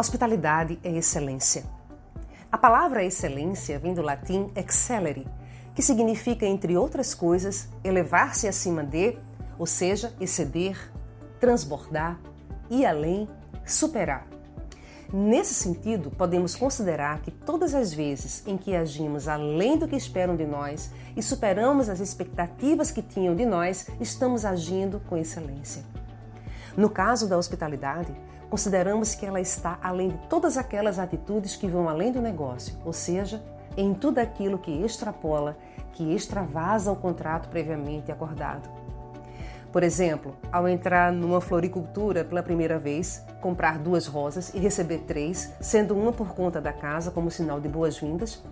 Hospitalidade é excelência. A palavra excelência vem do latim excellere, que significa, entre outras coisas, elevar-se acima de, ou seja, exceder, transbordar, ir além, superar. Nesse sentido, podemos considerar que todas as vezes em que agimos além do que esperam de nós e superamos as expectativas que tinham de nós, estamos agindo com excelência. No caso da hospitalidade, consideramos que ela está além de todas aquelas atitudes que vão além do negócio, ou seja, em tudo aquilo que extrapola, que extravasa o contrato previamente acordado. Por exemplo, ao entrar numa floricultura pela primeira vez, comprar duas rosas e receber três, sendo uma por conta da casa como sinal de boas-vindas,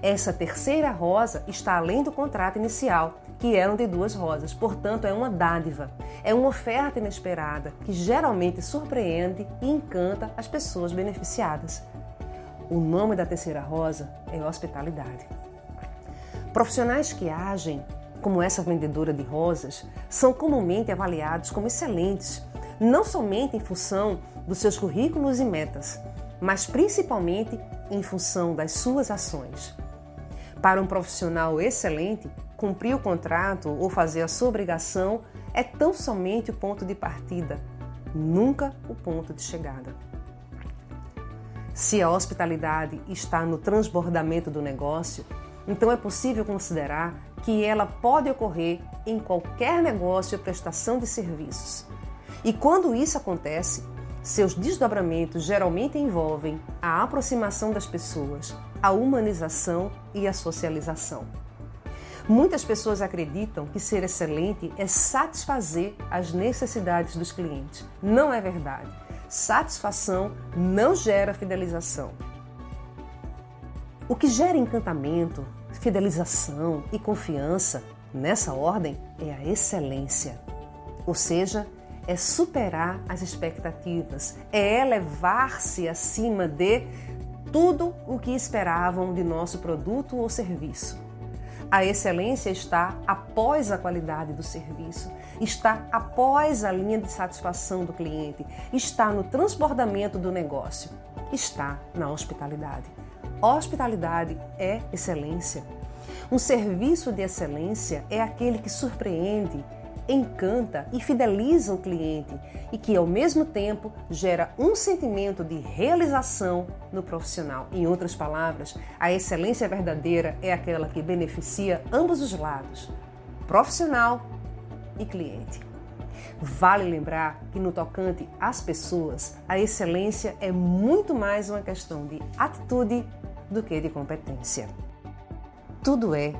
essa terceira rosa está além do contrato inicial, que eram de duas rosas. Portanto, é uma dádiva, é uma oferta inesperada que geralmente surpreende e encanta as pessoas beneficiadas. O nome da terceira rosa é hospitalidade. Profissionais que agem como essa vendedora de rosas, são comumente avaliados como excelentes, não somente em função dos seus currículos e metas, mas principalmente em função das suas ações. Para um profissional excelente, cumprir o contrato ou fazer a sua obrigação é tão somente o ponto de partida, nunca o ponto de chegada. Se a hospitalidade está no transbordamento do negócio, então é possível considerar que ela pode ocorrer em qualquer negócio ou prestação de serviços. E quando isso acontece, seus desdobramentos geralmente envolvem a aproximação das pessoas, a humanização e a socialização. Muitas pessoas acreditam que ser excelente é satisfazer as necessidades dos clientes. Não é verdade. Satisfação não gera fidelização. O que gera encantamento, fidelização e confiança, nessa ordem, é a excelência. Ou seja, é superar as expectativas, é elevar-se acima de tudo o que esperavam de nosso produto ou serviço. A excelência está após a qualidade do serviço, está após a linha de satisfação do cliente, está no transbordamento do negócio, está na hospitalidade. Hospitalidade é excelência. Um serviço de excelência é aquele que surpreende, encanta e fideliza o cliente e que, ao mesmo tempo, gera um sentimento de realização no profissional. Em outras palavras, a excelência verdadeira é aquela que beneficia ambos os lados, profissional e cliente. Vale lembrar que, no tocante às pessoas, a excelência é muito mais uma questão de atitude do que de competência. Tudo é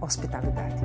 hospitalidade.